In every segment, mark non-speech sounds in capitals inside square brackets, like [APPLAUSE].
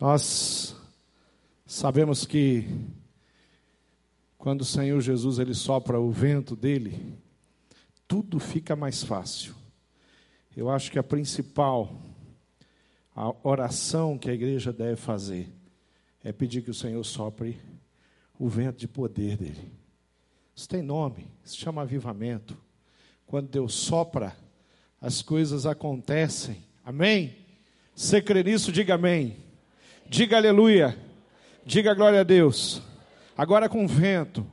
Nós sabemos que quando o Senhor Jesus ele sopra o vento dele, tudo fica mais fácil. Eu acho que a principal a oração que a igreja deve fazer é pedir que o Senhor sopre o vento de poder dele. Isso tem nome, se chama avivamento. Quando Deus sopra, as coisas acontecem. Amém? Você crê nisso? Diga amém. Diga aleluia. Diga glória a Deus. Agora com vento.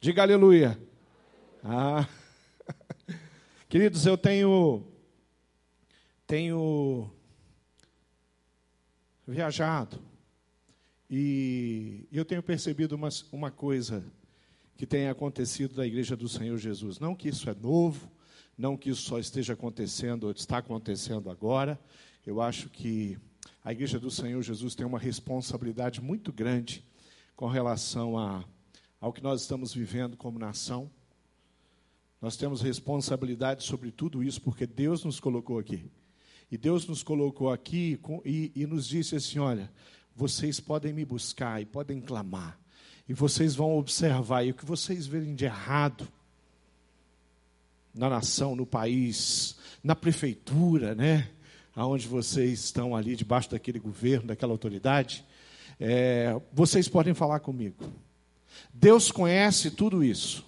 Diga aleluia. Ah. [LAUGHS] Queridos, eu tenho tenho viajado e eu tenho percebido uma, uma coisa que tem acontecido na igreja do Senhor Jesus. Não que isso é novo, não que isso só esteja acontecendo ou está acontecendo agora. Eu acho que a igreja do Senhor Jesus tem uma responsabilidade muito grande com relação a, ao que nós estamos vivendo como nação. Nós temos responsabilidade sobre tudo isso porque Deus nos colocou aqui. E Deus nos colocou aqui e, e nos disse assim: olha, vocês podem me buscar e podem clamar, e vocês vão observar, e o que vocês verem de errado na nação, no país, na prefeitura, né? Aonde vocês estão ali debaixo daquele governo, daquela autoridade, é, vocês podem falar comigo. Deus conhece tudo isso.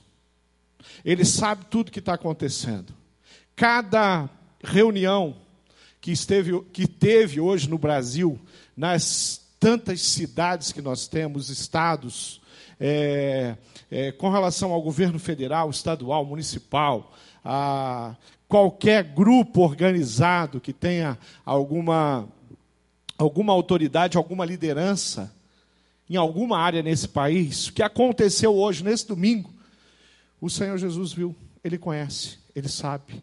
Ele sabe tudo que está acontecendo. Cada reunião que, esteve, que teve hoje no Brasil, nas tantas cidades que nós temos, estados, é, é, com relação ao governo federal, estadual, municipal, a qualquer grupo organizado que tenha alguma, alguma autoridade, alguma liderança em alguma área nesse país, o que aconteceu hoje, nesse domingo, o Senhor Jesus viu, ele conhece, ele sabe,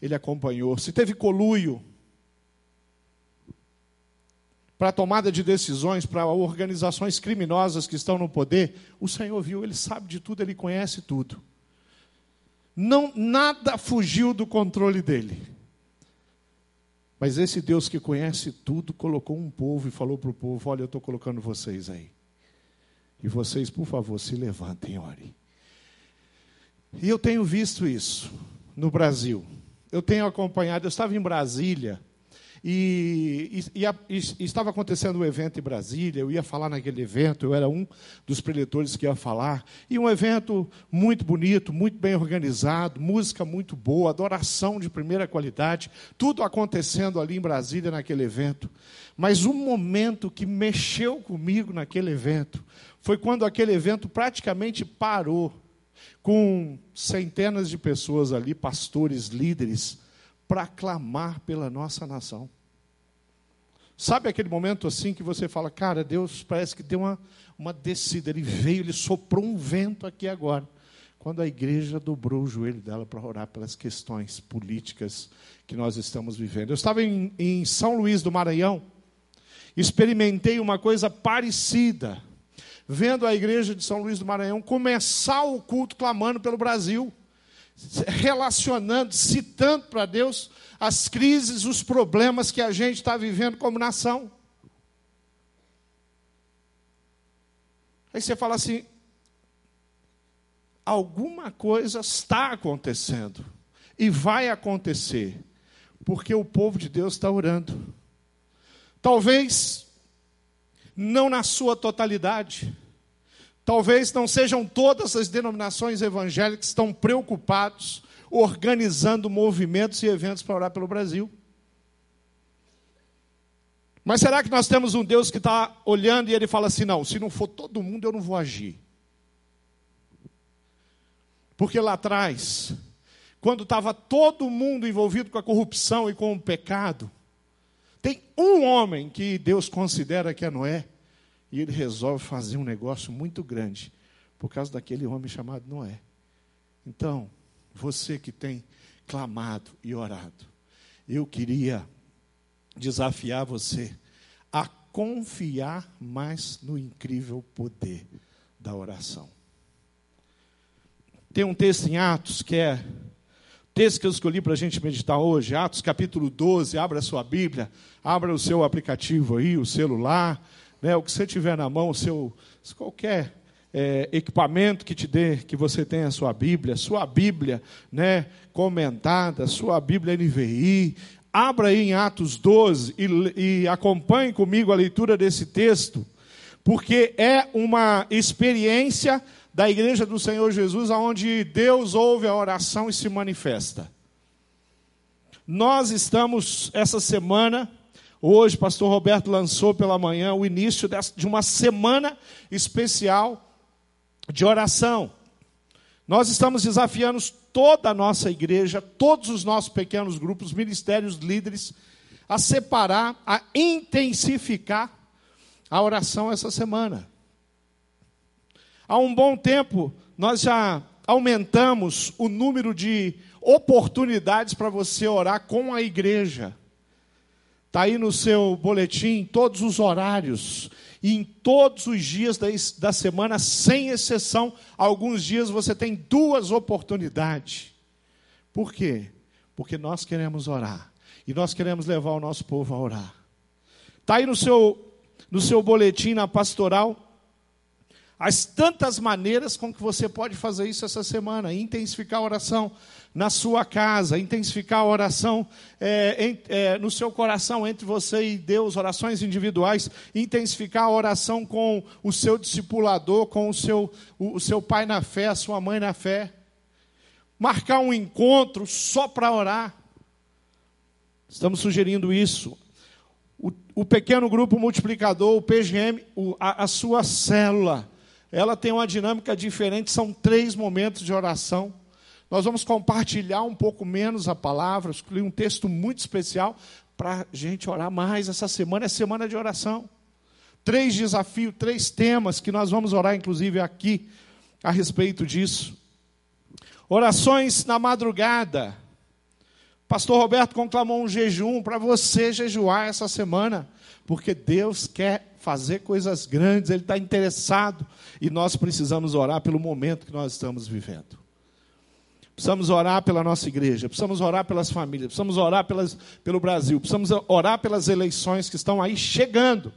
ele acompanhou. Se teve coluio para tomada de decisões, para organizações criminosas que estão no poder, o Senhor viu, ele sabe de tudo, ele conhece tudo. Não nada fugiu do controle dele. Mas esse Deus que conhece tudo colocou um povo e falou para o povo: Olha, eu estou colocando vocês aí. E vocês, por favor, se levantem e orem. E eu tenho visto isso no Brasil. Eu tenho acompanhado, eu estava em Brasília e, e, e, estava acontecendo um evento em Brasília, eu ia falar naquele evento, eu era um dos preletores que ia falar. E um evento muito bonito, muito bem organizado, música muito boa, adoração de primeira qualidade, tudo acontecendo ali em Brasília naquele evento. Mas um momento que mexeu comigo naquele evento foi quando aquele evento praticamente parou, com centenas de pessoas ali, pastores, líderes para clamar pela nossa nação. Sabe aquele momento assim que você fala, cara, Deus parece que deu uma, uma descida, ele veio, ele soprou um vento aqui agora. Quando a igreja dobrou o joelho dela para orar pelas questões políticas que nós estamos vivendo. Eu estava em, em São Luís do Maranhão, experimentei uma coisa parecida, vendo a igreja de São Luís do Maranhão começar o culto clamando pelo Brasil relacionando, citando para Deus as crises, os problemas que a gente está vivendo como nação. Aí você fala assim: alguma coisa está acontecendo e vai acontecer, porque o povo de Deus está orando. Talvez não na sua totalidade, Talvez não sejam todas as denominações evangélicas que estão preocupados organizando movimentos e eventos para orar pelo Brasil. Mas será que nós temos um Deus que está olhando e ele fala assim: não, se não for todo mundo, eu não vou agir? Porque lá atrás, quando estava todo mundo envolvido com a corrupção e com o pecado, tem um homem que Deus considera que é Noé, e ele resolve fazer um negócio muito grande por causa daquele homem chamado Noé. Então, você que tem clamado e orado, eu queria desafiar você a confiar mais no incrível poder da oração. Tem um texto em Atos que é texto que eu escolhi para a gente meditar hoje, Atos capítulo 12, abra a sua Bíblia, abra o seu aplicativo aí, o celular, né, o que você tiver na mão, seu qualquer é, equipamento que te dê, que você tenha a sua Bíblia, sua Bíblia né, comentada, sua Bíblia NVI. Abra aí em Atos 12 e, e acompanhe comigo a leitura desse texto, porque é uma experiência da igreja do Senhor Jesus, onde Deus ouve a oração e se manifesta. Nós estamos, essa semana, hoje, pastor Roberto lançou pela manhã o início de uma semana especial de oração. Nós estamos desafiando toda a nossa igreja, todos os nossos pequenos grupos, ministérios, líderes, a separar, a intensificar a oração essa semana. Há um bom tempo, nós já aumentamos o número de oportunidades para você orar com a igreja. Está aí no seu boletim todos os horários. E em todos os dias da, semana, sem exceção, alguns dias você tem duas oportunidades. Por quê? Porque nós queremos orar. E nós queremos levar o nosso povo a orar. Está aí no seu, no seu boletim, na pastoral, as tantas maneiras com que você pode fazer isso essa semana, intensificar a oração na sua casa, intensificar a oração é, em, é, no seu coração entre você e Deus, orações individuais, intensificar a oração com o seu discipulador, com o seu, o, o seu pai na fé, a sua mãe na fé, marcar um encontro só para orar. Estamos sugerindo isso. O, o, pequeno grupo multiplicador, o PGM, o, a, a sua célula ela tem uma dinâmica diferente, são três momentos de oração. Nós vamos compartilhar um pouco menos a palavra, escolhi um texto muito especial para a gente orar mais. Essa semana é semana de oração. Três desafios, três temas que nós vamos orar, inclusive, aqui a respeito disso. Orações na madrugada. Pastor Roberto conclamou um jejum para você jejuar essa semana, porque Deus quer fazer coisas grandes, Ele está interessado e nós precisamos orar pelo momento que nós estamos vivendo. Precisamos orar pela nossa igreja, precisamos orar pelas famílias, precisamos orar pelas, pelo Brasil, precisamos orar pelas eleições que estão aí chegando.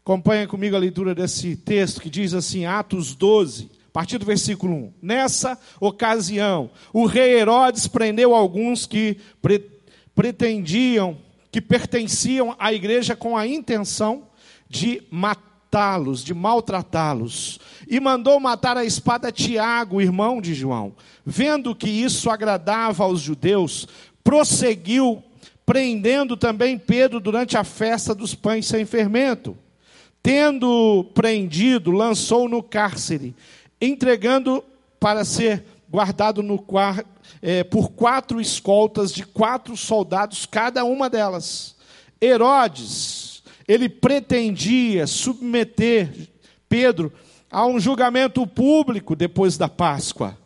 Acompanha comigo a leitura desse texto que diz assim, Atos 12, a partir do versículo 1. Nessa ocasião, o rei Herodes prendeu alguns que pre pretendiam que pertenciam à igreja com a intenção de matá-los, de maltratá-los. E mandou matar a espada Tiago, irmão de João. Vendo que isso agradava aos judeus, prosseguiu prendendo também Pedro durante a festa dos pães sem fermento. Tendo prendido, lançou no cárcere, entregando para ser guardado no é, por quatro escoltas de quatro soldados, cada uma delas. Herodes, ele pretendia submeter Pedro a um julgamento público depois da Páscoa.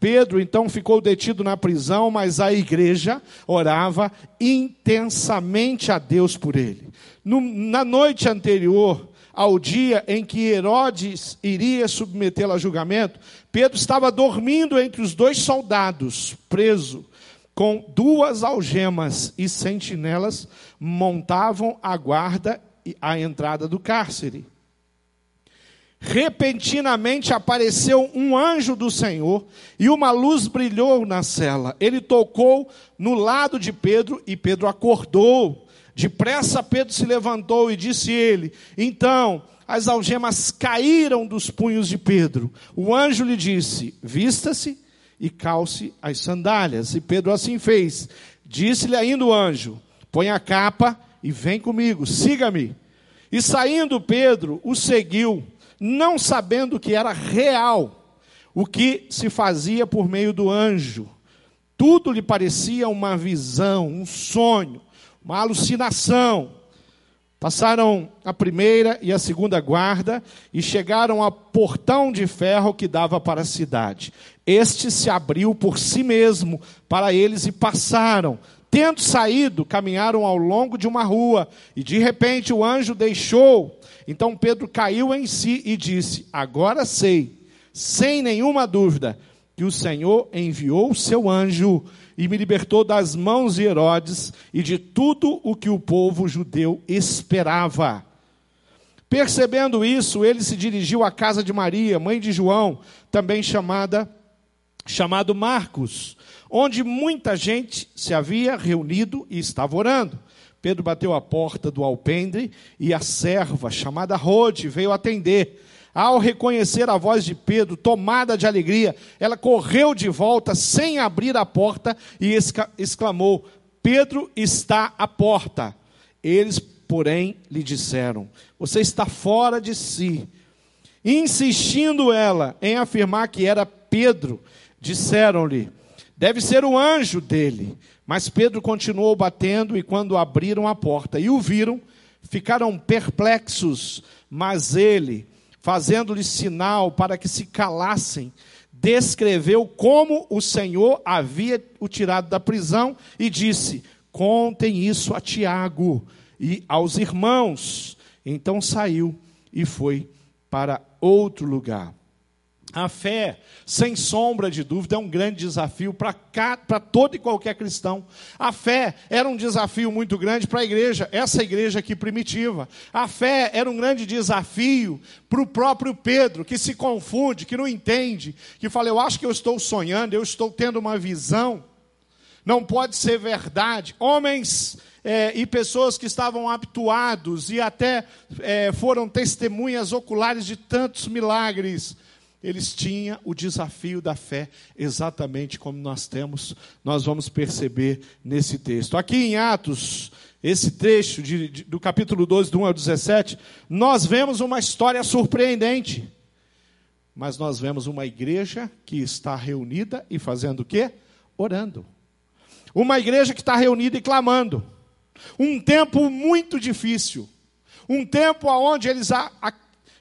Pedro então ficou detido na prisão, mas a igreja orava intensamente a Deus por ele. No, na noite anterior, ao dia em que Herodes iria submetê-lo a julgamento, Pedro estava dormindo entre os dois soldados, preso, com duas algemas e sentinelas montavam a guarda à entrada do cárcere. Repentinamente apareceu um anjo do Senhor e uma luz brilhou na cela. Ele tocou no lado de Pedro e Pedro acordou. Depressa Pedro se levantou e disse ele: Então as algemas caíram dos punhos de Pedro. O anjo lhe disse: Vista-se e calce as sandálias. E Pedro assim fez. Disse-lhe ainda o anjo: Põe a capa e vem comigo, siga-me. E saindo Pedro, o seguiu, não sabendo que era real o que se fazia por meio do anjo. Tudo lhe parecia uma visão, um sonho uma alucinação. Passaram a primeira e a segunda guarda e chegaram ao portão de ferro que dava para a cidade. Este se abriu por si mesmo para eles e passaram. Tendo saído, caminharam ao longo de uma rua e de repente o anjo deixou. Então Pedro caiu em si e disse: Agora sei, sem nenhuma dúvida, que o Senhor enviou o seu anjo e me libertou das mãos de Herodes e de tudo o que o povo judeu esperava. Percebendo isso, ele se dirigiu à casa de Maria, mãe de João, também chamada chamado Marcos, onde muita gente se havia reunido e estava orando. Pedro bateu a porta do alpendre e a serva, chamada Rode, veio atender. Ao reconhecer a voz de Pedro, tomada de alegria, ela correu de volta sem abrir a porta e exclamou: Pedro está à porta. Eles, porém, lhe disseram: Você está fora de si. Insistindo ela em afirmar que era Pedro, disseram-lhe: Deve ser o anjo dele. Mas Pedro continuou batendo, e quando abriram a porta e o viram, ficaram perplexos. Mas ele, fazendo-lhes sinal para que se calassem, descreveu como o Senhor havia o tirado da prisão e disse: Contem isso a Tiago e aos irmãos. Então saiu e foi para outro lugar. A fé, sem sombra de dúvida, é um grande desafio para todo e qualquer cristão. A fé era um desafio muito grande para a igreja, essa igreja aqui primitiva. A fé era um grande desafio para o próprio Pedro, que se confunde, que não entende, que fala: Eu acho que eu estou sonhando, eu estou tendo uma visão. Não pode ser verdade. Homens é, e pessoas que estavam habituados e até é, foram testemunhas oculares de tantos milagres eles tinham o desafio da fé, exatamente como nós temos, nós vamos perceber nesse texto. Aqui em Atos, esse trecho de, de, do capítulo 12, do 1 ao 17, nós vemos uma história surpreendente. Mas nós vemos uma igreja que está reunida e fazendo o quê? Orando. Uma igreja que está reunida e clamando. Um tempo muito difícil. Um tempo onde eles a,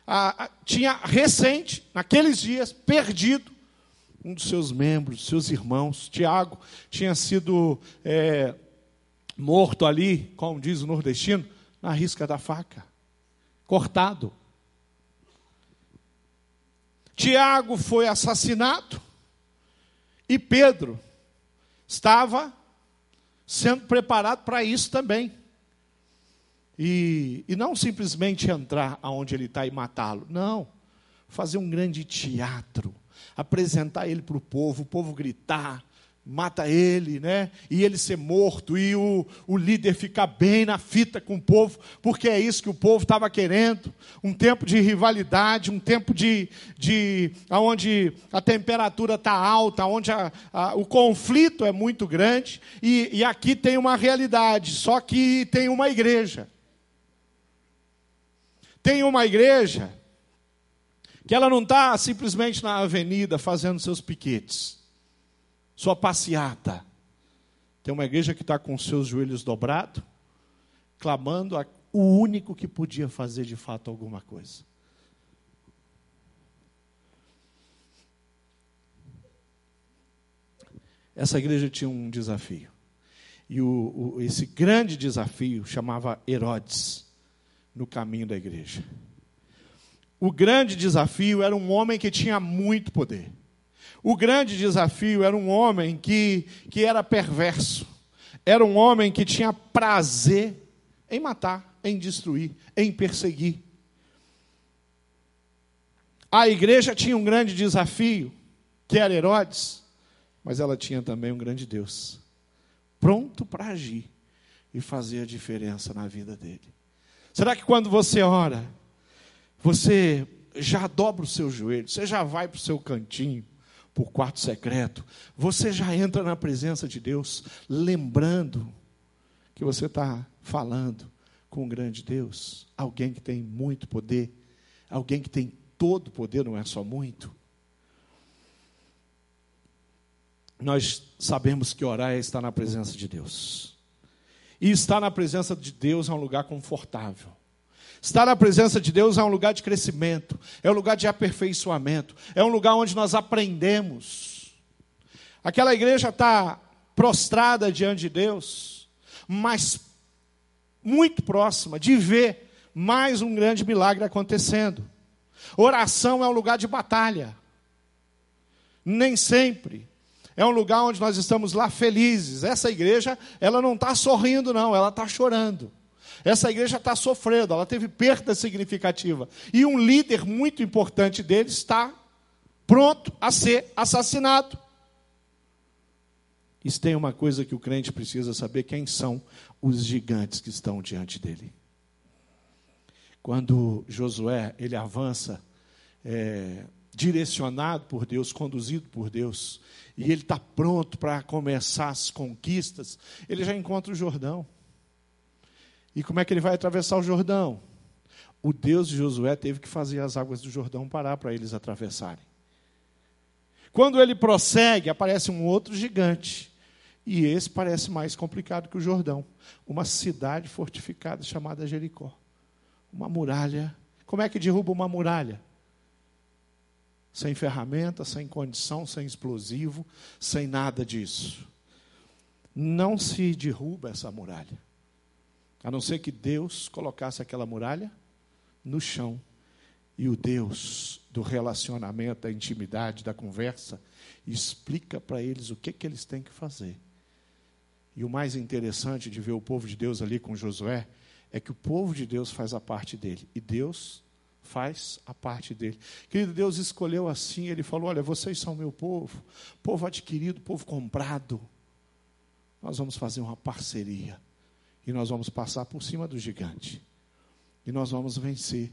ah, tinha recente, naqueles dias, perdido um dos seus membros, seus irmãos. Tiago tinha sido é, morto ali, como diz o nordestino, na risca da faca, cortado. Tiago foi assassinado e Pedro estava sendo preparado para isso também. E, e não simplesmente entrar aonde ele está e matá-lo. Não. Fazer um grande teatro. Apresentar ele para o povo, o povo gritar, mata ele, né? E ele ser morto, e o, o líder ficar bem na fita com o povo, porque é isso que o povo estava querendo. Um tempo de rivalidade, um tempo de, de onde a temperatura está alta, onde a, a, o conflito é muito grande, e, e aqui tem uma realidade, só que tem uma igreja. Tem uma igreja que ela não está simplesmente na avenida fazendo seus piquetes, sua passeata. Tem uma igreja que está com seus joelhos dobrados, clamando a, o único que podia fazer de fato alguma coisa. Essa igreja tinha um desafio. E o, o, esse grande desafio chamava Herodes no caminho da igreja. O grande desafio era um homem que tinha muito poder. O grande desafio era um homem que, que era perverso. Era um homem que tinha prazer em matar, em destruir, em perseguir. A igreja tinha um grande desafio, que era Herodes, mas ela tinha também um grande Deus, pronto para agir e fazer a diferença na vida dele. Será que quando você ora, você já dobra o seu joelho, você já vai para o seu cantinho, para o quarto secreto, você já entra na presença de Deus, lembrando que você está falando com um grande Deus, alguém que tem muito poder, alguém que tem todo poder, não é só muito. Nós sabemos que orar é estar na presença de Deus. E estar na presença de Deus é um lugar confortável. Estar na presença de Deus é um lugar de crescimento, é um lugar de aperfeiçoamento, é um lugar onde nós aprendemos. Aquela igreja está prostrada diante de Deus, mas muito próxima de ver mais um grande milagre acontecendo. Oração é um lugar de batalha. Nem sempre. É um lugar onde nós estamos lá felizes. Essa igreja, ela não está sorrindo, não, ela está chorando. Essa igreja está sofrendo, ela teve perda significativa. E um líder muito importante deles está pronto a ser assassinado. Isso tem uma coisa que o crente precisa saber: quem são os gigantes que estão diante dele. Quando Josué ele avança, é, direcionado por Deus, conduzido por Deus, e ele está pronto para começar as conquistas, ele já encontra o Jordão. E como é que ele vai atravessar o Jordão? O Deus de Josué teve que fazer as águas do Jordão parar para eles atravessarem. Quando ele prossegue, aparece um outro gigante. E esse parece mais complicado que o Jordão. Uma cidade fortificada chamada Jericó. Uma muralha. Como é que derruba uma muralha? Sem ferramenta, sem condição, sem explosivo, sem nada disso. Não se derruba essa muralha. A não ser que Deus colocasse aquela muralha no chão. E o Deus do relacionamento, da intimidade, da conversa, explica para eles o que, que eles têm que fazer. E o mais interessante de ver o povo de Deus ali com Josué é que o povo de Deus faz a parte dele e Deus faz a parte dele. Querido, Deus escolheu assim, ele falou: Olha, vocês são meu povo, povo adquirido, povo comprado. Nós vamos fazer uma parceria e nós vamos passar por cima do gigante. E nós vamos vencer.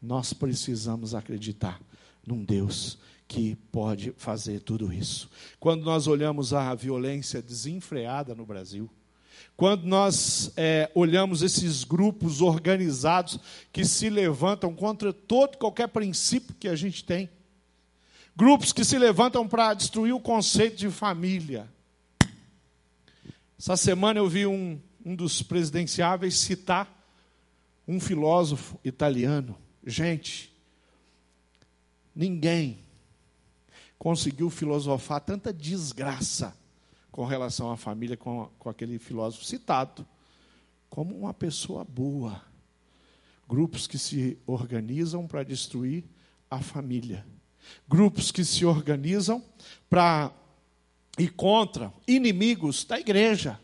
Nós precisamos acreditar num Deus que pode fazer tudo isso. Quando nós olhamos a violência desenfreada no Brasil, quando nós é, olhamos esses grupos organizados que se levantam contra todo qualquer princípio que a gente tem, grupos que se levantam para destruir o conceito de família. Essa semana eu vi um, um dos presidenciáveis citar um filósofo italiano. Gente, ninguém conseguiu filosofar tanta desgraça com relação à família, com, com aquele filósofo citado, como uma pessoa boa. Grupos que se organizam para destruir a família. Grupos que se organizam para ir contra inimigos da igreja.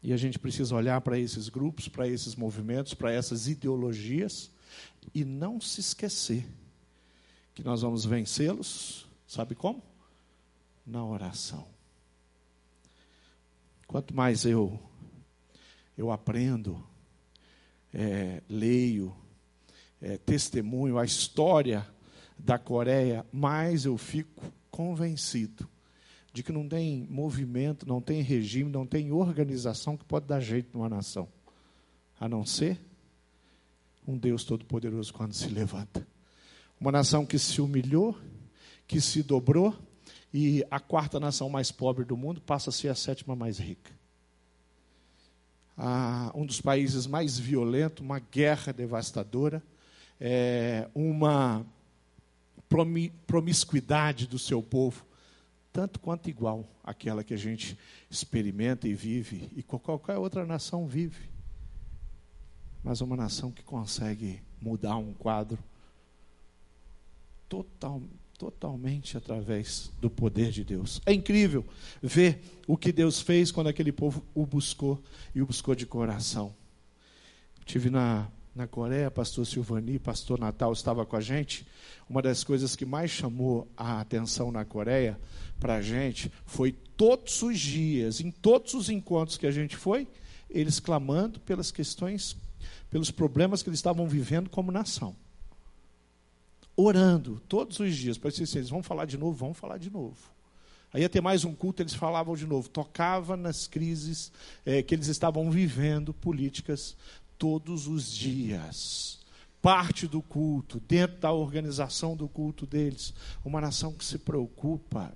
E a gente precisa olhar para esses grupos, para esses movimentos, para essas ideologias e não se esquecer que nós vamos vencê-los, sabe como? Na oração. Quanto mais eu eu aprendo, é, leio, é, testemunho a história da Coreia, mais eu fico convencido de que não tem movimento, não tem regime, não tem organização que pode dar jeito numa nação, a não ser um Deus todo-poderoso quando se levanta. Uma nação que se humilhou, que se dobrou, e a quarta nação mais pobre do mundo passa a ser a sétima mais rica. Ah, um dos países mais violentos, uma guerra devastadora, é, uma promiscuidade do seu povo tanto quanto igual àquela que a gente experimenta e vive, e qualquer outra nação vive. Mas uma nação que consegue mudar um quadro total, totalmente através do poder de Deus. É incrível ver o que Deus fez quando aquele povo o buscou e o buscou de coração. Tive na na Coreia, pastor Silvani, pastor Natal estava com a gente. Uma das coisas que mais chamou a atenção na Coreia para a gente foi todos os dias, em todos os encontros que a gente foi, eles clamando pelas questões, pelos problemas que eles estavam vivendo como nação. Orando todos os dias. Parecia assim, eles vão falar de novo, vão falar de novo. Aí ia ter mais um culto, eles falavam de novo. Tocava nas crises é, que eles estavam vivendo, políticas, todos os dias. Parte do culto, dentro da organização do culto deles. Uma nação que se preocupa.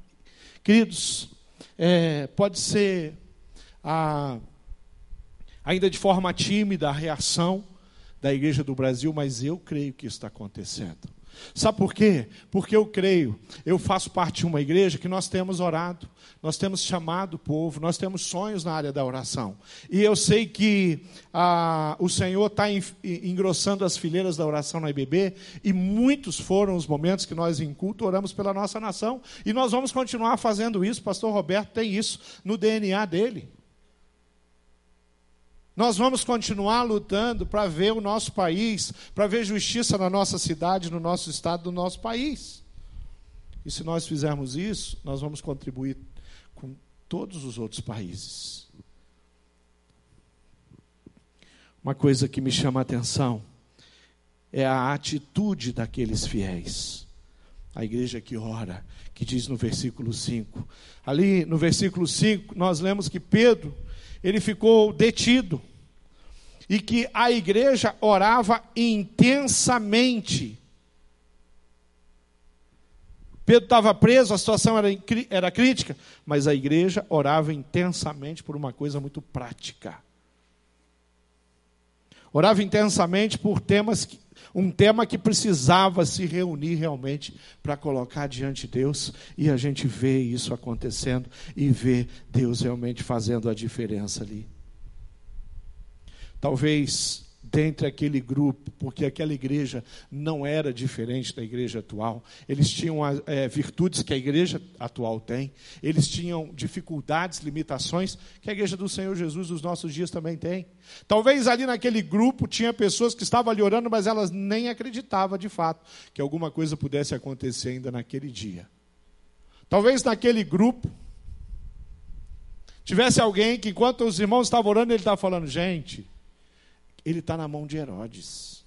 Queridos, é, pode ser a, ainda de forma tímida a reação da Igreja do Brasil, mas eu creio que isso está acontecendo. Sabe por quê? Porque eu creio, eu faço parte de uma igreja que nós temos orado, nós temos chamado o povo, nós temos sonhos na área da oração. E eu sei que ah, o Senhor está engrossando as fileiras da oração na IBB, e muitos foram os momentos que nós em culto oramos pela nossa nação, e nós vamos continuar fazendo isso. Pastor Roberto tem isso no DNA dele. Nós vamos continuar lutando para ver o nosso país, para ver justiça na nossa cidade, no nosso estado, no nosso país. E se nós fizermos isso, nós vamos contribuir com todos os outros países. Uma coisa que me chama a atenção é a atitude daqueles fiéis. A igreja que ora, que diz no versículo 5. Ali no versículo 5, nós lemos que Pedro ele ficou detido e que a igreja orava intensamente. Pedro estava preso, a situação era, era crítica, mas a igreja orava intensamente por uma coisa muito prática. Orava intensamente por temas que, um tema que precisava se reunir realmente para colocar diante de Deus, e a gente vê isso acontecendo e vê Deus realmente fazendo a diferença ali. Talvez dentre aquele grupo, porque aquela igreja não era diferente da igreja atual. Eles tinham é, virtudes que a igreja atual tem, eles tinham dificuldades, limitações que a igreja do Senhor Jesus dos nossos dias também tem. Talvez ali naquele grupo tinha pessoas que estavam ali orando, mas elas nem acreditavam de fato que alguma coisa pudesse acontecer ainda naquele dia. Talvez naquele grupo tivesse alguém que, enquanto os irmãos estavam orando, ele estava falando, gente ele está na mão de Herodes.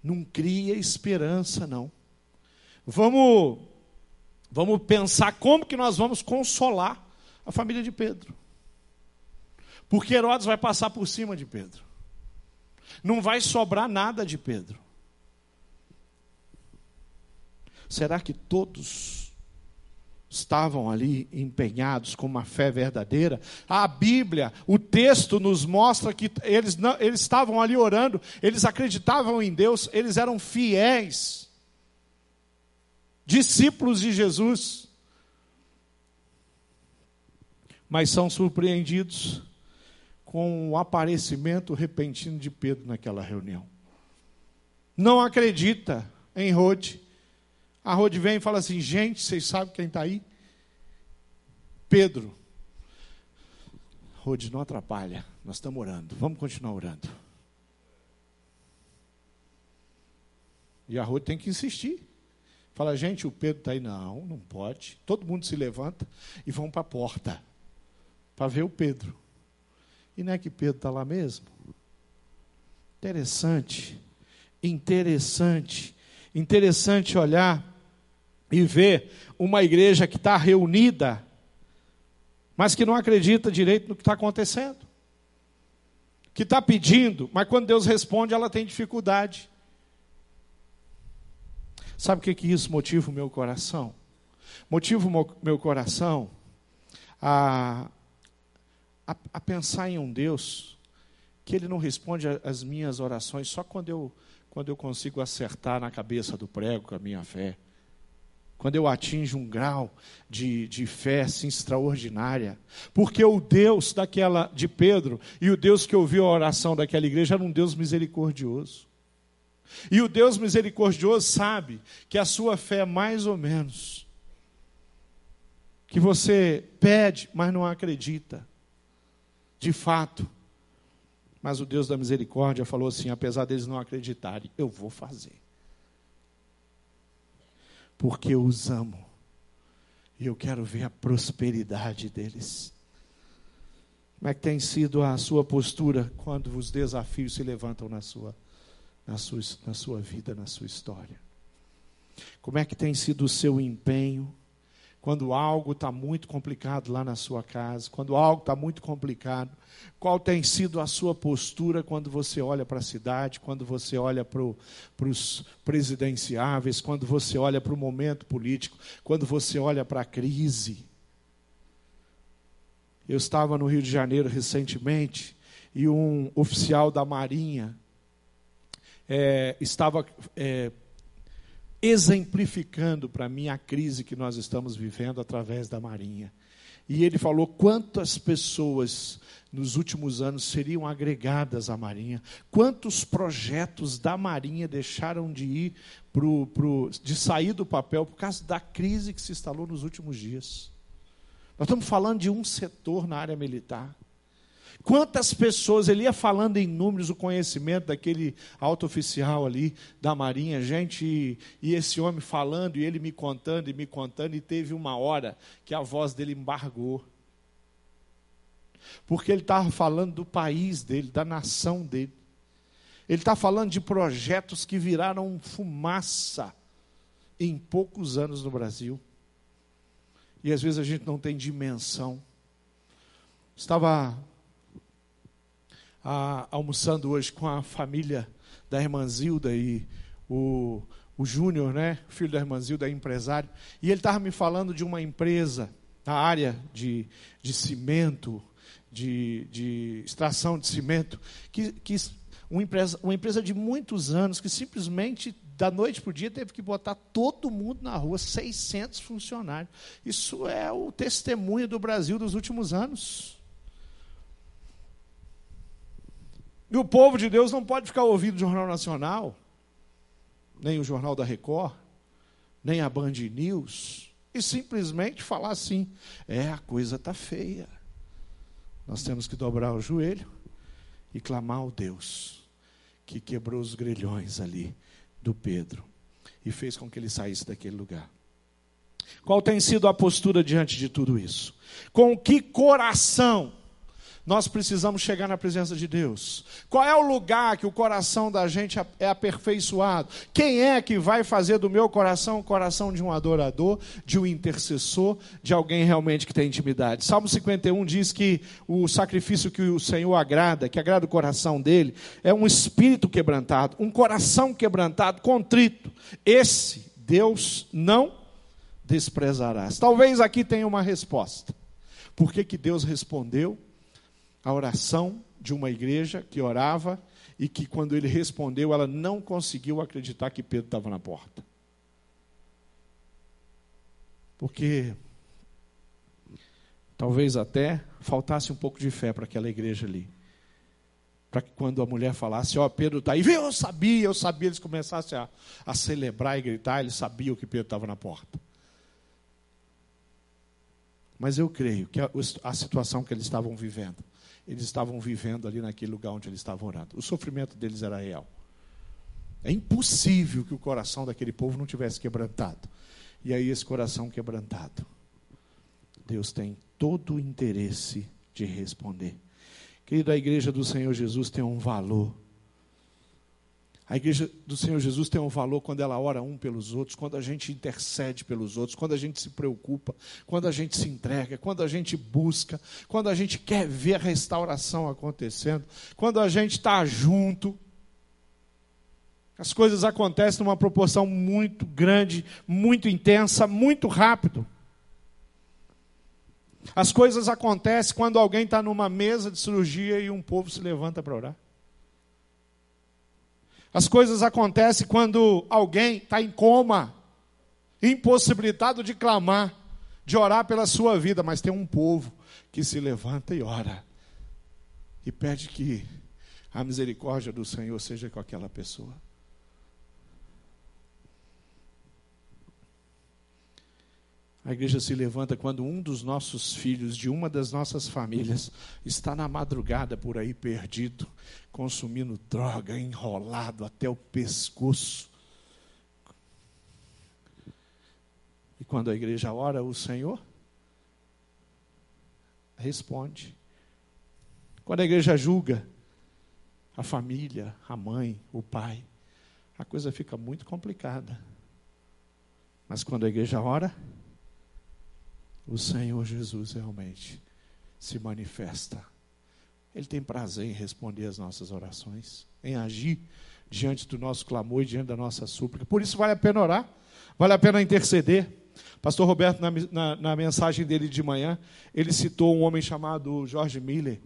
Não cria esperança, não. Vamos, vamos pensar como que nós vamos consolar a família de Pedro. Porque Herodes vai passar por cima de Pedro. Não vai sobrar nada de Pedro. Será que todos estavam ali empenhados com uma fé verdadeira. A Bíblia, o texto nos mostra que eles, não, eles estavam ali orando, eles acreditavam em Deus, eles eram fiéis, discípulos de Jesus. Mas são surpreendidos com o aparecimento repentino de Pedro naquela reunião. Não acredita em Rode a Rode vem e fala assim: gente, vocês sabem quem está aí? Pedro. Rode, não atrapalha, nós estamos orando, vamos continuar orando. E a Rode tem que insistir. Fala, gente, o Pedro está aí. Não, não pode. Todo mundo se levanta e vão para a porta para ver o Pedro. E não é que Pedro está lá mesmo? Interessante, interessante, interessante olhar e ver uma igreja que está reunida, mas que não acredita direito no que está acontecendo. Que está pedindo, mas quando Deus responde, ela tem dificuldade. Sabe o que, que isso motiva o meu coração? Motiva o meu coração a, a, a pensar em um Deus que Ele não responde às minhas orações só quando eu, quando eu consigo acertar na cabeça do prego com a minha fé quando eu atinjo um grau de, de fé assim, extraordinária. Porque o Deus daquela de Pedro e o Deus que ouviu a oração daquela igreja era um Deus misericordioso. E o Deus misericordioso sabe que a sua fé é mais ou menos que você pede, mas não acredita. De fato. Mas o Deus da misericórdia falou assim: apesar deles não acreditarem, eu vou fazer porque eu os amo. E eu quero ver a prosperidade deles. Como é que tem sido a sua postura quando os desafios se levantam na sua, na sua, na sua vida, na sua história? Como é que tem sido o seu empenho quando algo está muito complicado lá na sua casa, quando algo está muito complicado, qual tem sido a sua postura quando você olha para a cidade, quando você olha para os presidenciáveis, quando você olha para o momento político, quando você olha para a crise. Eu estava no Rio de Janeiro recentemente e um oficial da Marinha é, estava é, exemplificando para mim a crise que nós estamos vivendo através da Marinha. E ele falou quantas pessoas nos últimos anos seriam agregadas à Marinha, quantos projetos da Marinha deixaram de ir pro, pro, de sair do papel por causa da crise que se instalou nos últimos dias. Nós estamos falando de um setor na área militar. Quantas pessoas, ele ia falando em números o conhecimento daquele alto oficial ali da Marinha, gente, e, e, esse homem falando, e ele me contando e me contando, e teve uma hora que a voz dele embargou. Porque ele estava falando do país dele, da nação dele. Ele está falando de projetos que viraram fumaça em poucos anos no Brasil. E às vezes a gente não tem dimensão. Estava almoçando hoje com a família da irmã Zilda e o, o Júnior, né, filho da irmã Zilda, é empresário, e ele estava me falando de uma empresa na área de, de cimento, de, de extração de cimento, que, que uma, empresa, uma empresa de muitos anos que simplesmente da noite para o dia teve que botar todo mundo na rua, 600 funcionários. Isso é o testemunho do Brasil dos últimos anos. E o povo de Deus não pode ficar ouvindo o Jornal Nacional, nem o Jornal da Record, nem a Band News, e simplesmente falar assim: é, a coisa está feia. Nós temos que dobrar o joelho e clamar ao Deus que quebrou os grilhões ali do Pedro e fez com que ele saísse daquele lugar. Qual tem sido a postura diante de tudo isso? Com que coração nós precisamos chegar na presença de Deus. Qual é o lugar que o coração da gente é aperfeiçoado? Quem é que vai fazer do meu coração o coração de um adorador, de um intercessor, de alguém realmente que tem intimidade? Salmo 51 diz que o sacrifício que o Senhor agrada, que agrada o coração dele, é um espírito quebrantado, um coração quebrantado, contrito. Esse Deus não desprezarás. Talvez aqui tenha uma resposta. Por que, que Deus respondeu? A oração de uma igreja que orava e que, quando ele respondeu, ela não conseguiu acreditar que Pedro estava na porta. Porque talvez até faltasse um pouco de fé para aquela igreja ali. Para que quando a mulher falasse, ó, oh, Pedro está aí, eu sabia, eu sabia, eles começassem a, a celebrar e gritar, eles sabiam que Pedro estava na porta. Mas eu creio que a, a situação que eles estavam vivendo eles estavam vivendo ali naquele lugar onde eles estavam orando. O sofrimento deles era real. É impossível que o coração daquele povo não tivesse quebrantado. E aí, esse coração quebrantado, Deus tem todo o interesse de responder. Querido, a igreja do Senhor Jesus tem um valor a igreja do Senhor Jesus tem um valor quando ela ora um pelos outros, quando a gente intercede pelos outros, quando a gente se preocupa, quando a gente se entrega, quando a gente busca, quando a gente quer ver a restauração acontecendo, quando a gente está junto. As coisas acontecem numa proporção muito grande, muito intensa, muito rápido. As coisas acontecem quando alguém está numa mesa de cirurgia e um povo se levanta para orar. As coisas acontecem quando alguém está em coma, impossibilitado de clamar, de orar pela sua vida, mas tem um povo que se levanta e ora e pede que a misericórdia do Senhor seja com aquela pessoa. A igreja se levanta quando um dos nossos filhos, de uma das nossas famílias, está na madrugada por aí perdido, consumindo droga, enrolado até o pescoço. E quando a igreja ora, o Senhor responde. Quando a igreja julga a família, a mãe, o pai, a coisa fica muito complicada. Mas quando a igreja ora, o Senhor Jesus realmente se manifesta. Ele tem prazer em responder as nossas orações, em agir diante do nosso clamor e diante da nossa súplica. Por isso vale a pena orar, vale a pena interceder. Pastor Roberto, na, na, na mensagem dele de manhã, ele citou um homem chamado George Miller,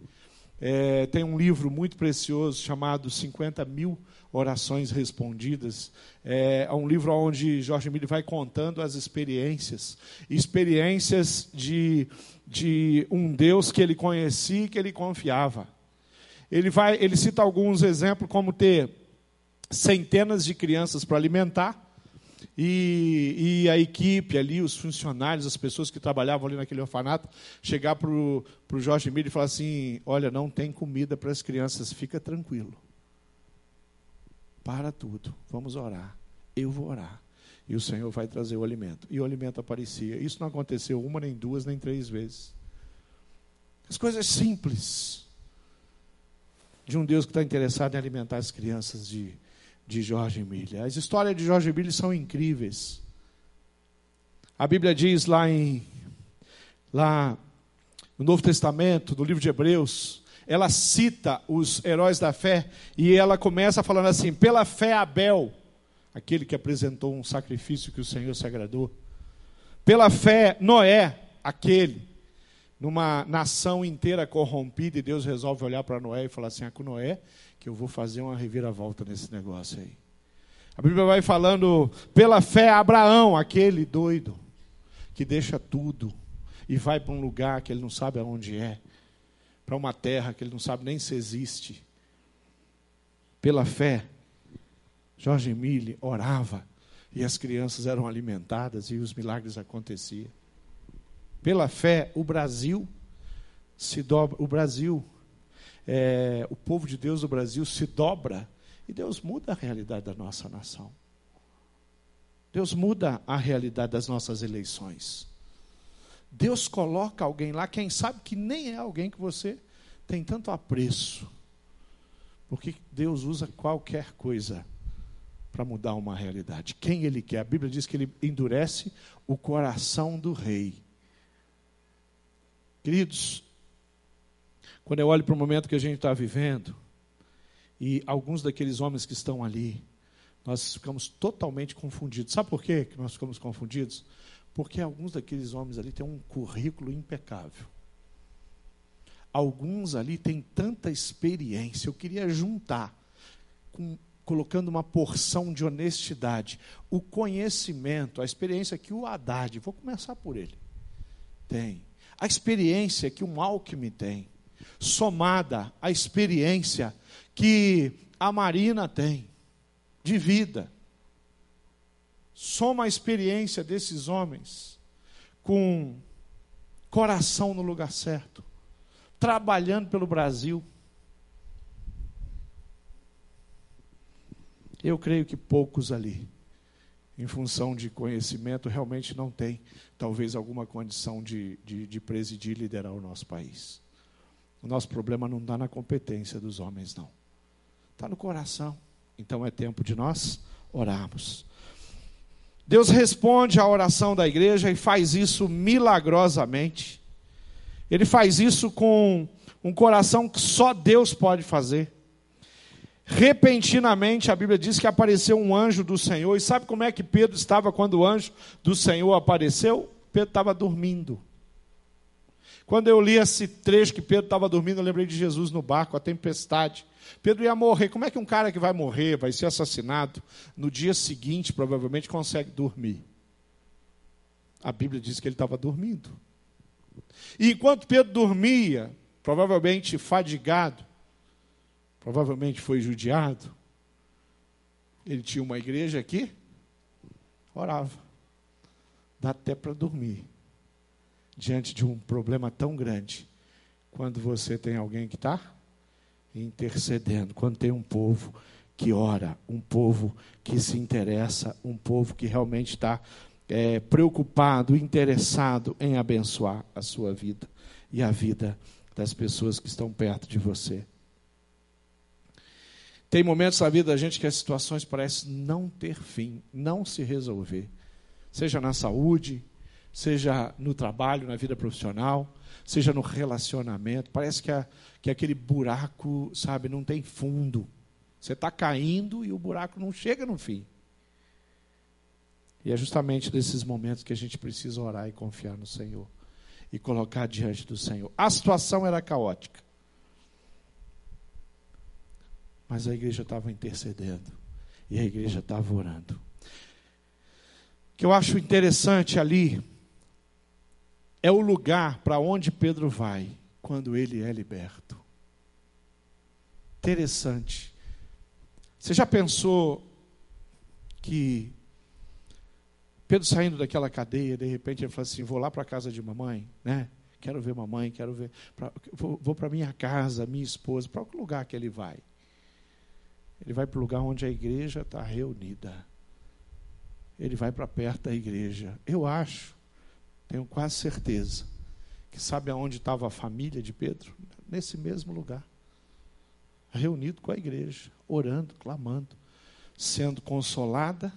É, tem um livro muito precioso chamado 50 mil orações respondidas. É, é um livro onde Jorge Mille vai contando as experiências, experiências de, de um Deus que ele conhecia e que ele confiava. Ele vai, ele cita alguns exemplos como ter centenas de crianças para alimentar e, e, a equipe ali, os funcionários, as pessoas que trabalhavam ali naquele orfanato, chegar para o Jorge Mille e falar assim: Olha, não tem comida para as crianças, fica tranquilo. Para tudo, vamos orar. Eu vou orar. E o Senhor vai trazer o alimento. E o alimento aparecia. Isso não aconteceu uma, nem duas, nem três vezes. As coisas simples de um Deus que está interessado em alimentar as crianças de de Jorge Miller. As histórias de Jorge Miller são incríveis. A Bíblia diz lá em lá no Novo Testamento, no livro de Hebreus, ela cita os heróis da fé e ela começa falando assim: pela fé Abel, aquele que apresentou um sacrifício que o Senhor se agradou. Pela fé Noé, aquele numa nação inteira corrompida e Deus resolve olhar para Noé e falar assim: ah, com Noé que eu vou fazer uma reviravolta nesse negócio aí. A Bíblia vai falando, pela fé, Abraão, aquele doido, que deixa tudo e vai para um lugar que ele não sabe aonde é, para uma terra que ele não sabe nem se existe. Pela fé, Jorge Mille orava e as crianças eram alimentadas e os milagres aconteciam. Pela fé, o Brasil se dobra, o Brasil é, o povo de Deus do Brasil se dobra e Deus muda a realidade da nossa nação. Deus muda a realidade das nossas eleições. Deus coloca alguém lá, quem sabe que nem é alguém que você tem tanto apreço. Porque Deus usa qualquer coisa para mudar uma realidade. Quem Ele quer. A Bíblia diz que Ele endurece o coração do rei. Queridos, quando eu olho para o momento que a gente está vivendo, e alguns daqueles homens que estão ali, nós ficamos totalmente confundidos. Sabe por quê que nós ficamos confundidos? Porque alguns daqueles homens ali têm um currículo impecável. Alguns ali têm tanta experiência. Eu queria juntar, com, colocando uma porção de honestidade, o conhecimento, a experiência que o Haddad, vou começar por ele, tem. A experiência que o Alckmin tem somada à experiência que a Marina tem de vida. Soma a experiência desses homens com coração no lugar certo, trabalhando pelo Brasil. Eu creio que poucos ali, em função de conhecimento, realmente não têm, talvez, alguma condição de, de, de presidir e liderar o nosso país. O nosso problema não está na competência dos homens, não. Está no coração. Então é tempo de nós orarmos. Deus responde à oração da igreja e faz isso milagrosamente. Ele faz isso com um coração que só Deus pode fazer. Repentinamente, a Bíblia diz que apareceu um anjo do Senhor. E sabe como é que Pedro estava quando o anjo do Senhor apareceu? Pedro estava dormindo. Quando eu li esse trecho que Pedro estava dormindo, eu lembrei de Jesus no barco, a tempestade. Pedro ia morrer. Como é que um cara que vai morrer, vai ser assassinado, no dia seguinte, provavelmente, consegue dormir? A Bíblia diz que ele estava dormindo. E enquanto Pedro dormia, provavelmente fadigado, provavelmente foi judiado, ele tinha uma igreja aqui, orava. Dá até para dormir diante de um problema tão grande, quando você tem alguém que está intercedendo, quando tem um povo que ora, um povo que se interessa, um povo que realmente está é, preocupado, interessado em abençoar a sua vida e a vida das pessoas que estão perto de você. Tem momentos na vida da gente que as situações parecem não ter fim, não se resolver. Seja na saúde, seja no trabalho, na vida profissional, seja no relacionamento. Parece que, a, que aquele buraco, sabe, não tem fundo. Você está caindo e o buraco não chega no fim. E é justamente nesses momentos que a gente precisa orar e confiar no Senhor. E colocar diante do Senhor. A situação era caótica. Mas a igreja estava intercedendo. E a igreja estava orando. O que eu acho interessante ali é o lugar para onde Pedro vai quando ele é liberto. Interessante. Você já pensou que Pedro saindo daquela cadeia, de repente ele fala assim: vou lá para a casa de mamãe, né? Quero ver mamãe, quero ver. Pra, vou, vou para minha casa, minha esposa. Para que lugar que ele vai? Ele vai para o lugar onde a igreja está reunida. Ele vai para perto da igreja. Eu acho, tenho quase certeza, que sabe aonde estava a família de Pedro? Nesse mesmo lugar. Reunido com a igreja, orando, clamando, sendo consolada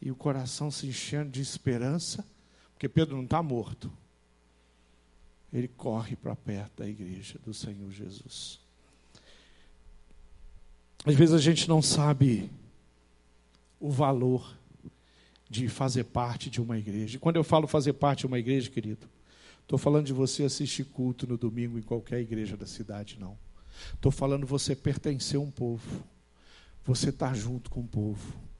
e o coração se enchendo de esperança, porque Pedro não está morto. Ele corre para perto da igreja do Senhor Jesus. Às vezes a gente não sabe o valor de fazer parte de uma igreja. Quando eu falo fazer parte de uma igreja, querido, estou falando de você assistir culto no domingo em qualquer igreja da cidade, não. Estou falando você pertencer a um povo. Você estar tá junto com o povo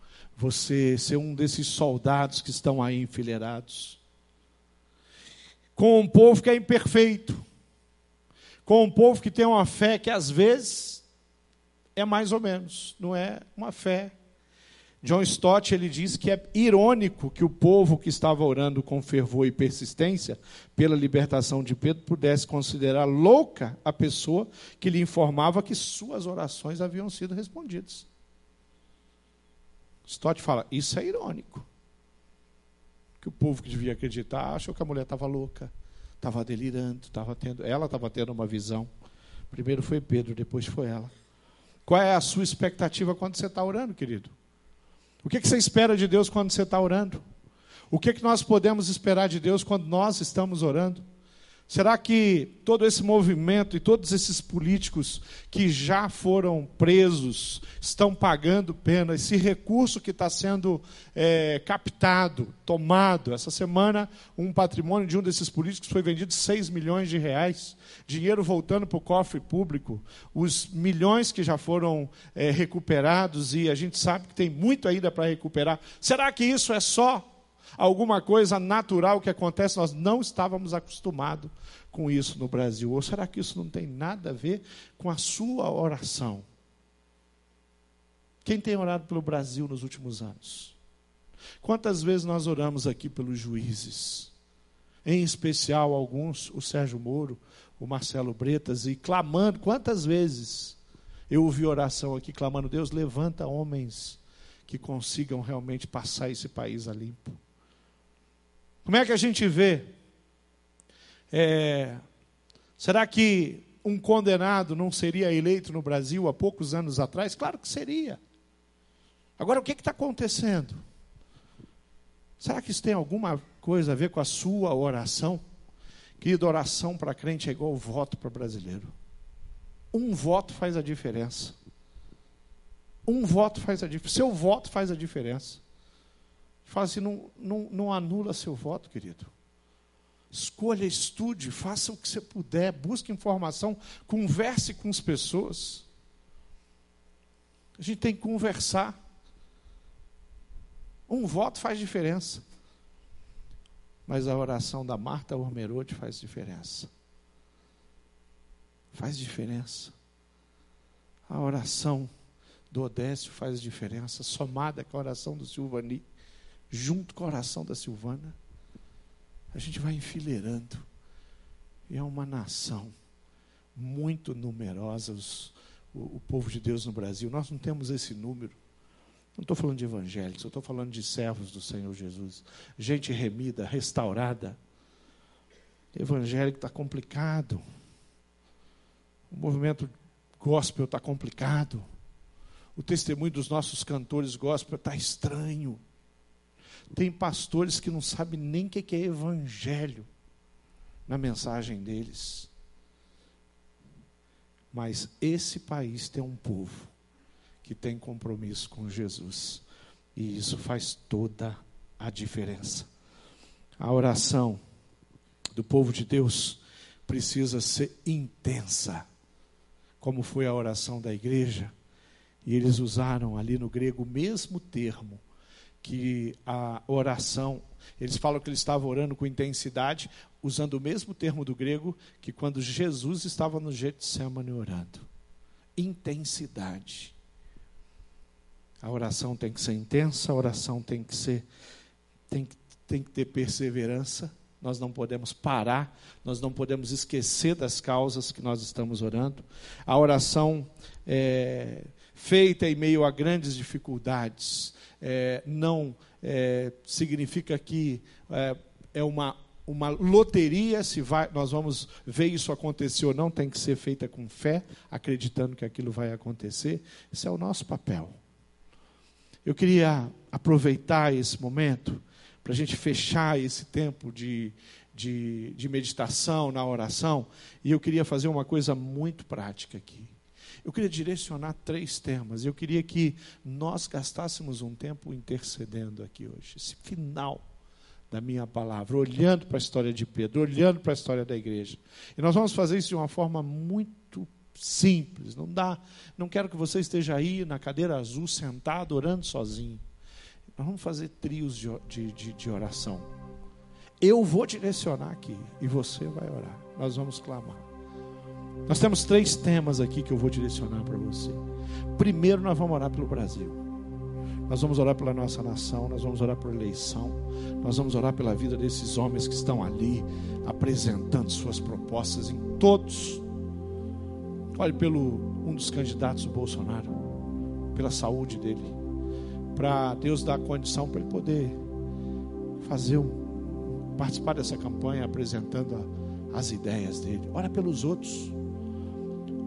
você ser um desses soldados que estão aí enfileirados. Com um povo que é imperfeito. Com um povo que tem uma fé que às vezes é mais ou menos, não é uma fé. John Stott ele diz que é irônico que o povo que estava orando com fervor e persistência pela libertação de Pedro pudesse considerar louca a pessoa que lhe informava que suas orações haviam sido respondidas. Stott fala, isso é irônico. Que o povo que devia acreditar achou que a mulher estava louca, estava delirando, estava tendo, ela estava tendo uma visão. Primeiro foi Pedro, depois foi ela. Qual é a sua expectativa quando você está orando, querido? O que, que você espera de Deus quando você está orando? O que, que nós podemos esperar de Deus quando nós estamos orando? Será que todo esse movimento e todos esses políticos que já foram presos estão pagando pena? Esse recurso que está sendo é, captado, tomado. Essa semana, um patrimônio de um desses políticos foi vendido 6 milhões de reais. Dinheiro voltando para o cofre público. Os milhões que já foram é, recuperados, e a gente sabe que tem muito ainda para recuperar. Será que isso é só alguma coisa natural que acontece, nós não estávamos acostumados com isso no Brasil. Ou será que isso não tem nada a ver com a sua oração? Quem tem orado pelo Brasil nos últimos anos? Quantas vezes nós oramos aqui pelos juízes? Em especial alguns, o Sérgio Moro, o Marcelo Bretas, e clamando, quantas vezes eu ouvi oração aqui clamando, Deus, levanta homens que consigam realmente passar esse país a limpo. Como é que a gente vê? É, será que um condenado não seria eleito no Brasil há poucos anos atrás? Claro que seria. Agora, o que está acontecendo? Será que isso tem alguma coisa a ver com a sua oração? Querido, oração para crente é igual voto para brasileiro. Um voto faz a diferença. Um voto faz a diferença. Seu voto faz a diferença. Fala assim, não, não, não anula seu voto, querido. Escolha, estude, faça o que você puder, busque informação, converse com as pessoas. A gente tem que conversar. Um voto faz diferença. Mas a oração da Marta Ormerode faz diferença. Faz diferença. A oração do Odécio faz diferença, somada com a oração do Silvani junto com a oração da Silvana, a gente vai enfileirando. E é uma nação muito numerosa, os, o, o, povo de Deus no Brasil. Nós não temos esse número. Não estou falando de evangélicos, estou falando de servos do Senhor Jesus. Gente remida, restaurada. Evangélico está complicado. O movimento gospel está complicado. O testemunho dos nossos cantores gospel está estranho. Tem pastores que não sabem nem o que é evangelho na mensagem deles. Mas esse país tem um povo que tem compromisso com Jesus. E isso faz toda a diferença. A oração do povo de Deus precisa ser intensa, como foi a oração da igreja E eles usaram ali no grego o mesmo termo que a oração. Eles falam que eles estavam orando com intensidade, usando o mesmo termo do grego que quando Jesus estava no Getsemane orando. Intensidade. A oração tem que ser intensa, a oração tem que ser tem, tem que ter perseverança. Nós não podemos parar, nós não podemos esquecer das causas que nós estamos orando. A oração é, feita em meio a grandes dificuldades é, não é, significa que é, é uma uma loteria se vai, nós vamos ver isso acontecer ou não, tem que ser feita com fé, acreditando que aquilo vai acontecer. Esse é o nosso papel. Eu queria aproveitar esse momento para a gente fechar esse tempo de, de, de meditação na oração, e eu queria fazer uma coisa muito prática aqui. Eu queria direcionar três temas. Eu queria que nós gastássemos um tempo intercedendo aqui hoje. Esse final da minha palavra, olhando para a história de Pedro, olhando para a história da igreja. E nós vamos fazer isso de uma forma muito simples. Não dá, não quero que você esteja aí na cadeira azul sentado orando sozinho. Nós vamos fazer trios de, de, de, de oração. Eu vou direcionar aqui e você vai orar. Nós vamos clamar. Nós temos três temas aqui que eu vou direcionar para você. Primeiro, nós vamos orar pelo Brasil. Nós vamos orar pela nossa nação, nós vamos orar por eleição, nós vamos orar pela vida desses homens que estão ali apresentando suas propostas em todos. Olhe pelo um dos candidatos do Bolsonaro, pela saúde dele, para Deus dar condição para ele poder fazer um, participar dessa campanha apresentando a, as ideias dele. Ora pelos outros.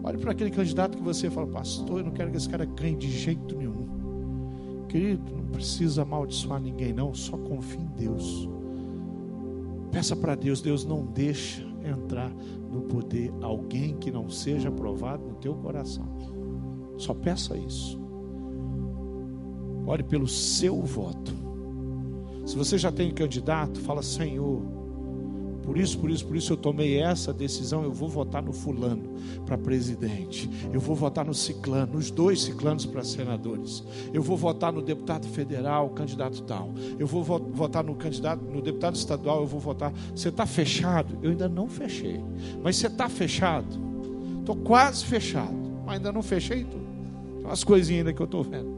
Olhe para aquele candidato que você fala, pastor, eu não quero que esse cara ganhe de jeito nenhum. Querido, não precisa amaldiçoar ninguém, não, só confie em Deus. Peça para Deus, Deus não deixa entrar no poder alguém que não seja aprovado no teu coração. Só peça isso. Ore pelo seu voto. Se você já tem candidato, fala: Senhor, por isso, por isso, por isso eu tomei essa decisão. Eu vou votar no fulano para presidente. Eu vou votar no ciclano, nos dois ciclanos para senadores. Eu vou votar no deputado federal, candidato tal. Eu vou votar no candidato, no deputado estadual. Eu vou votar. Você está fechado? Eu ainda não fechei. Mas você está fechado? Estou quase fechado, mas ainda não fechei tudo. Tem umas coisinhas ainda que eu estou vendo.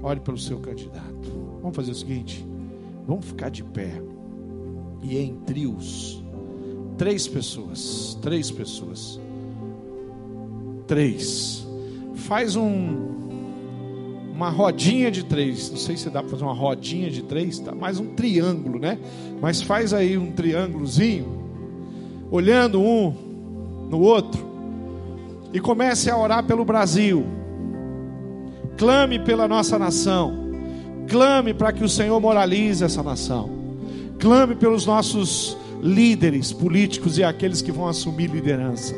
Olhe pelo seu candidato. Vamos fazer o seguinte. Vamos ficar de pé e em trios. Três pessoas, três pessoas. Três. Faz um uma rodinha de três. Não sei se dá para fazer uma rodinha de três, tá? Mais um triângulo, né? Mas faz aí um triângulozinho, olhando um no outro, e comece a orar pelo Brasil. Clame pela nossa nação. Clame para que o Senhor moralize essa nação. Clame pelos nossos líderes políticos e aqueles que vão assumir liderança.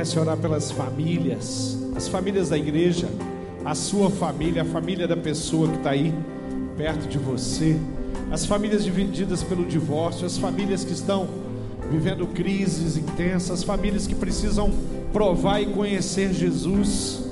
Comece a orar pelas famílias, as famílias da igreja, a sua família, a família da pessoa que está aí perto de você, as famílias divididas pelo divórcio, as famílias que estão vivendo crises intensas, as famílias que precisam provar e conhecer Jesus.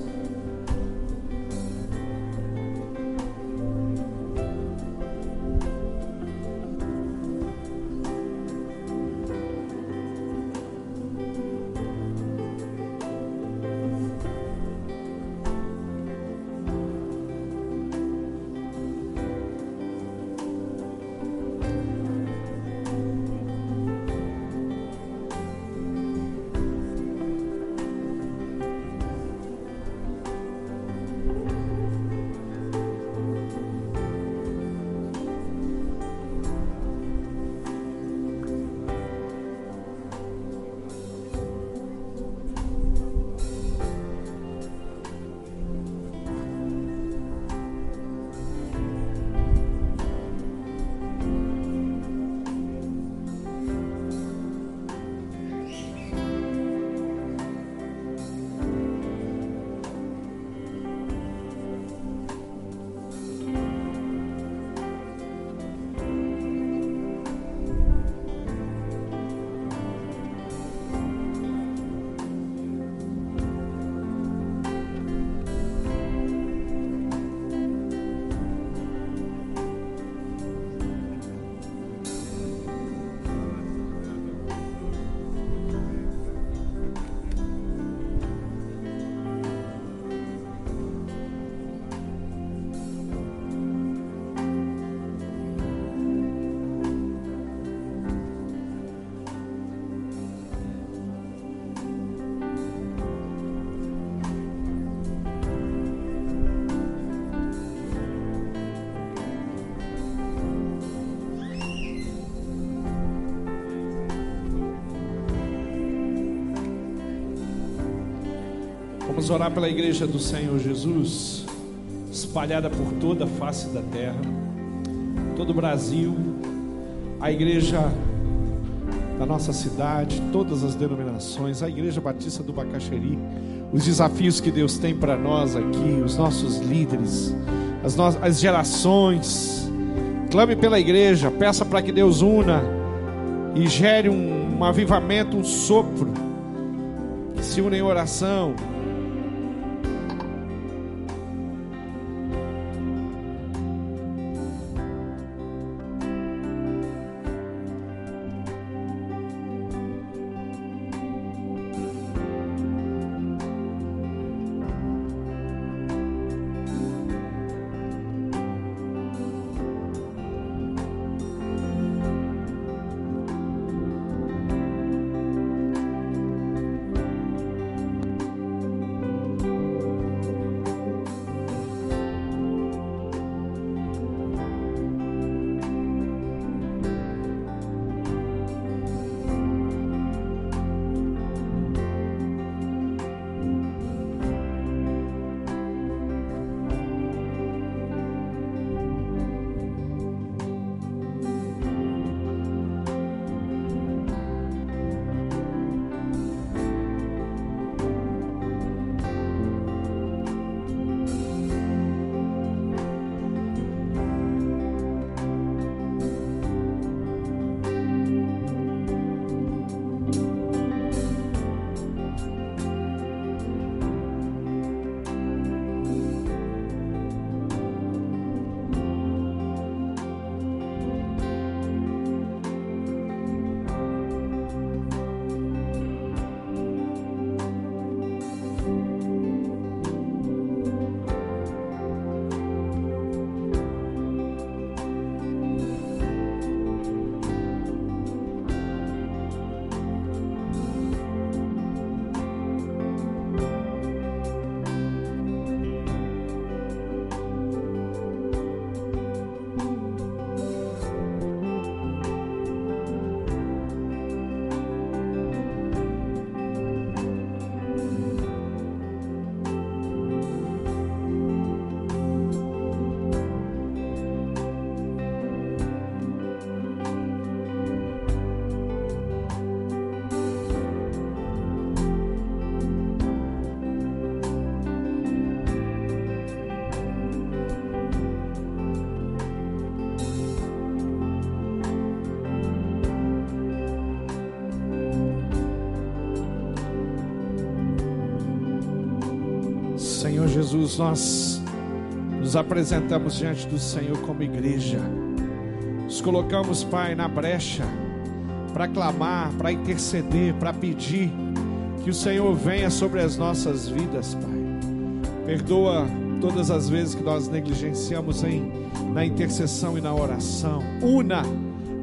Vamos orar pela igreja do Senhor Jesus, espalhada por toda a face da terra, todo o Brasil, a igreja da nossa cidade, todas as denominações, a igreja batista do Bacaxeri, os desafios que Deus tem para nós aqui, os nossos líderes, as, no as gerações. Clame pela igreja, peça para que Deus una e gere um, um avivamento, um sopro. Se une em oração. Jesus, nós nos apresentamos diante do Senhor como igreja. Nos colocamos, Pai, na brecha para clamar, para interceder, para pedir que o Senhor venha sobre as nossas vidas, Pai. Perdoa todas as vezes que nós negligenciamos em, na intercessão e na oração. Una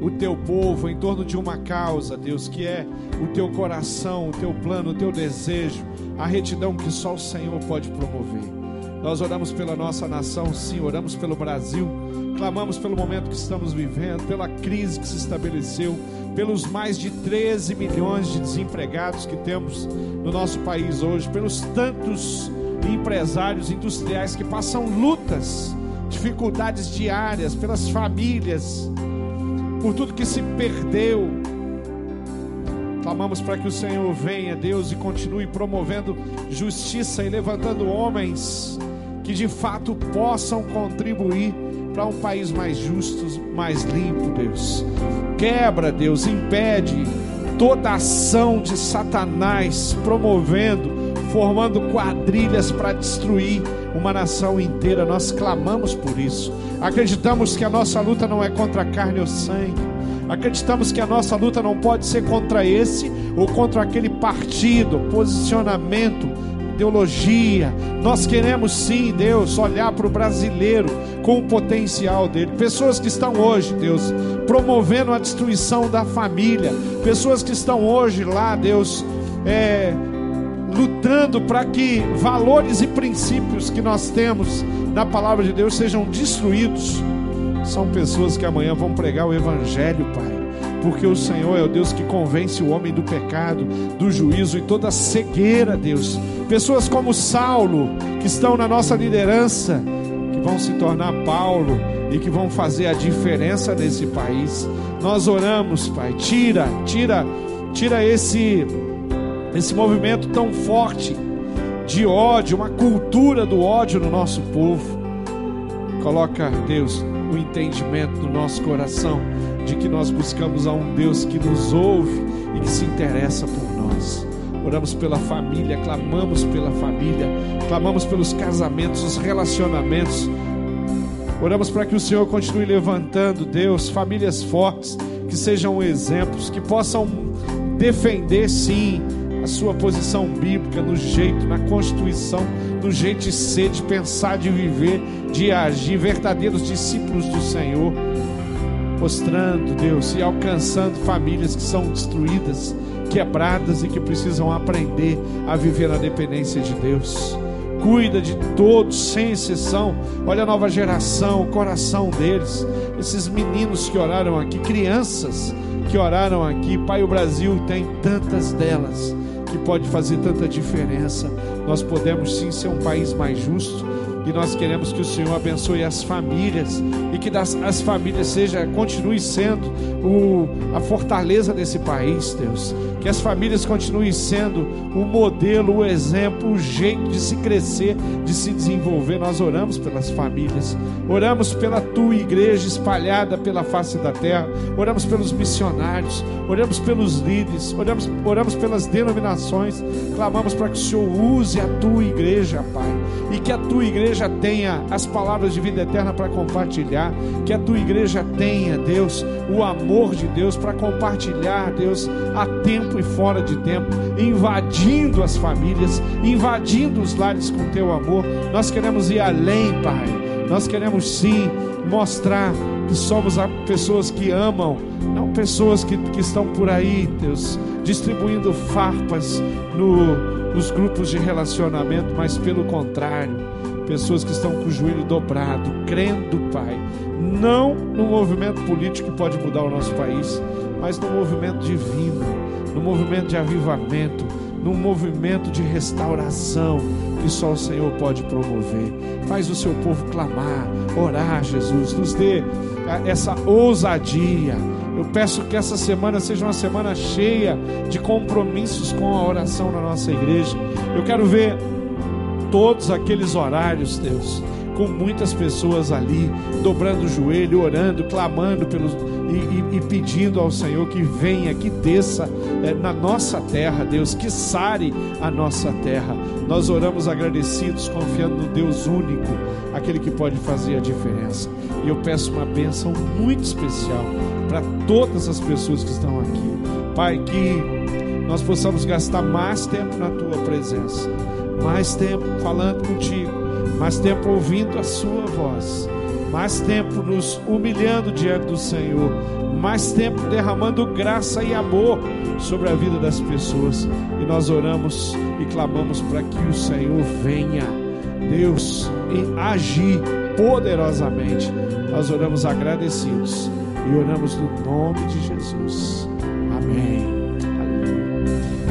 o teu povo em torno de uma causa, Deus, que é o teu coração, o teu plano, o teu desejo, a retidão que só o Senhor pode promover. Nós oramos pela nossa nação, sim, oramos pelo Brasil, clamamos pelo momento que estamos vivendo, pela crise que se estabeleceu, pelos mais de 13 milhões de desempregados que temos no nosso país hoje, pelos tantos empresários industriais que passam lutas, dificuldades diárias, pelas famílias, por tudo que se perdeu. Clamamos para que o Senhor venha, Deus, e continue promovendo justiça e levantando homens que de fato possam contribuir para um país mais justo, mais limpo, Deus. Quebra, Deus, impede toda ação de Satanás promovendo, formando quadrilhas para destruir uma nação inteira. Nós clamamos por isso. Acreditamos que a nossa luta não é contra carne ou sangue. Acreditamos que a nossa luta não pode ser contra esse ou contra aquele partido, posicionamento, ideologia. Nós queremos sim, Deus, olhar para o brasileiro com o potencial dele. Pessoas que estão hoje, Deus, promovendo a destruição da família. Pessoas que estão hoje lá, Deus, é, lutando para que valores e princípios que nós temos na palavra de Deus sejam destruídos. São pessoas que amanhã vão pregar o Evangelho, Pai porque o Senhor é o Deus que convence o homem do pecado, do juízo e toda cegueira, Deus. Pessoas como Saulo, que estão na nossa liderança, que vão se tornar Paulo e que vão fazer a diferença nesse país. Nós oramos, Pai, tira, tira, tira esse esse movimento tão forte de ódio, uma cultura do ódio no nosso povo. Coloca, Deus, o entendimento no nosso coração de que nós buscamos a um Deus que nos ouve e que se interessa por nós. Oramos pela família, clamamos pela família, clamamos pelos casamentos, os relacionamentos. Oramos para que o Senhor continue levantando, Deus, famílias fortes, que sejam exemplos, que possam defender, sim, a sua posição bíblica no jeito, na constituição, no jeito de ser, de pensar, de viver, de agir, verdadeiros discípulos do Senhor mostrando, Deus, e alcançando famílias que são destruídas, quebradas e que precisam aprender a viver na dependência de Deus. Cuida de todos, sem exceção. Olha a nova geração, o coração deles, esses meninos que oraram aqui, crianças que oraram aqui. Pai, o Brasil tem tantas delas que pode fazer tanta diferença. Nós podemos sim ser um país mais justo e nós queremos que o Senhor abençoe as famílias e que das, as famílias seja continue sendo o, a fortaleza desse país, Deus. Que as famílias continuem sendo o modelo, o exemplo, o jeito de se crescer, de se desenvolver. Nós oramos pelas famílias, oramos pela tua igreja espalhada pela face da terra, oramos pelos missionários, oramos pelos líderes, oramos, oramos pelas denominações, clamamos para que o Senhor use a tua igreja, Pai, e que a tua igreja tenha as palavras de vida eterna para compartilhar, que a tua igreja tenha, Deus, o amor de Deus para compartilhar, Deus, a tempo e fora de tempo, invadindo as famílias, invadindo os lares com teu amor. Nós queremos ir além, Pai. Nós queremos sim mostrar que somos pessoas que amam, não pessoas que, que estão por aí, Deus, distribuindo farpas no, nos grupos de relacionamento, mas pelo contrário, pessoas que estão com o joelho dobrado, crendo, Pai, não no movimento político que pode mudar o nosso país, mas no movimento divino no movimento de avivamento, num movimento de restauração que só o Senhor pode promover. Faz o seu povo clamar, orar, Jesus, nos dê ah, essa ousadia. Eu peço que essa semana seja uma semana cheia de compromissos com a oração na nossa igreja. Eu quero ver todos aqueles horários, Deus, com muitas pessoas ali, dobrando o joelho, orando, clamando pelos, e, e, e pedindo ao Senhor que venha, que desça é, na nossa terra, Deus, que sare a nossa terra. Nós oramos agradecidos, confiando no Deus único, aquele que pode fazer a diferença. E eu peço uma bênção muito especial para todas as pessoas que estão aqui. Pai, que nós possamos gastar mais tempo na tua presença, mais tempo falando contigo, mais tempo ouvindo a sua voz, mais tempo nos humilhando diante do Senhor, mais tempo derramando graça e amor sobre a vida das pessoas. E nós oramos e clamamos para que o Senhor venha, Deus, e agir poderosamente. Nós oramos agradecidos e oramos no nome de Jesus. Amém.